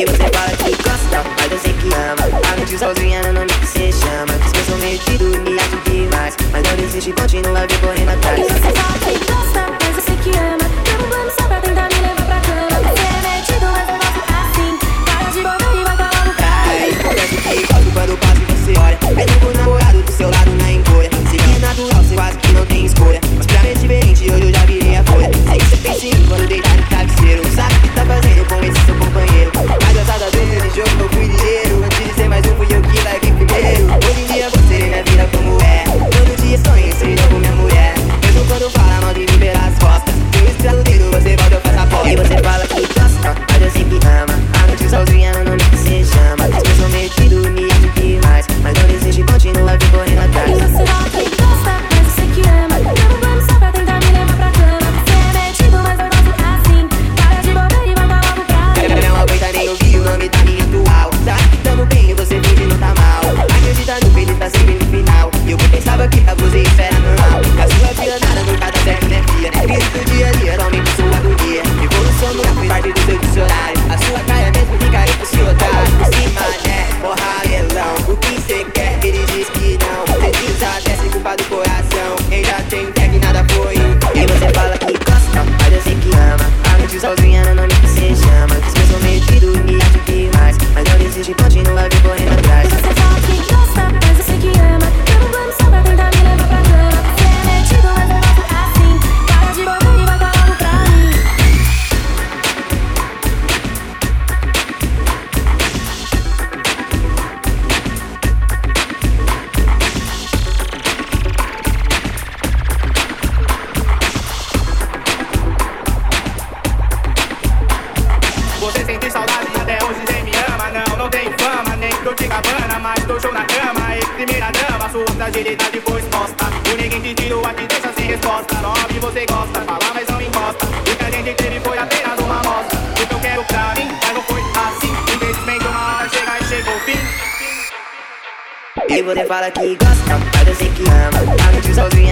Aí você fala que gosta, mas eu sei que ama. Tá noite sozinha, não, não me que você chama Diz que eu sou metido, me acho demais. Mas não desiste, continua me correndo atrás. Você sente saudade, até hoje nem me ama. Não, não tenho fama, nem tô de cabana, mas tô show na cama. E primeira dama, sua fragilidade foi exposta. O ninguém te tirou aqui, deixa sem assim, resposta. Nove você gosta, fala, mas não encosta. O que a gente teve foi apenas uma amostra. O que eu quero pra mim, mas não foi assim. Infelizmente, uma hora chega e chegou o fim. E você fala que gosta, mas eu sei que ama. Tá sozinha.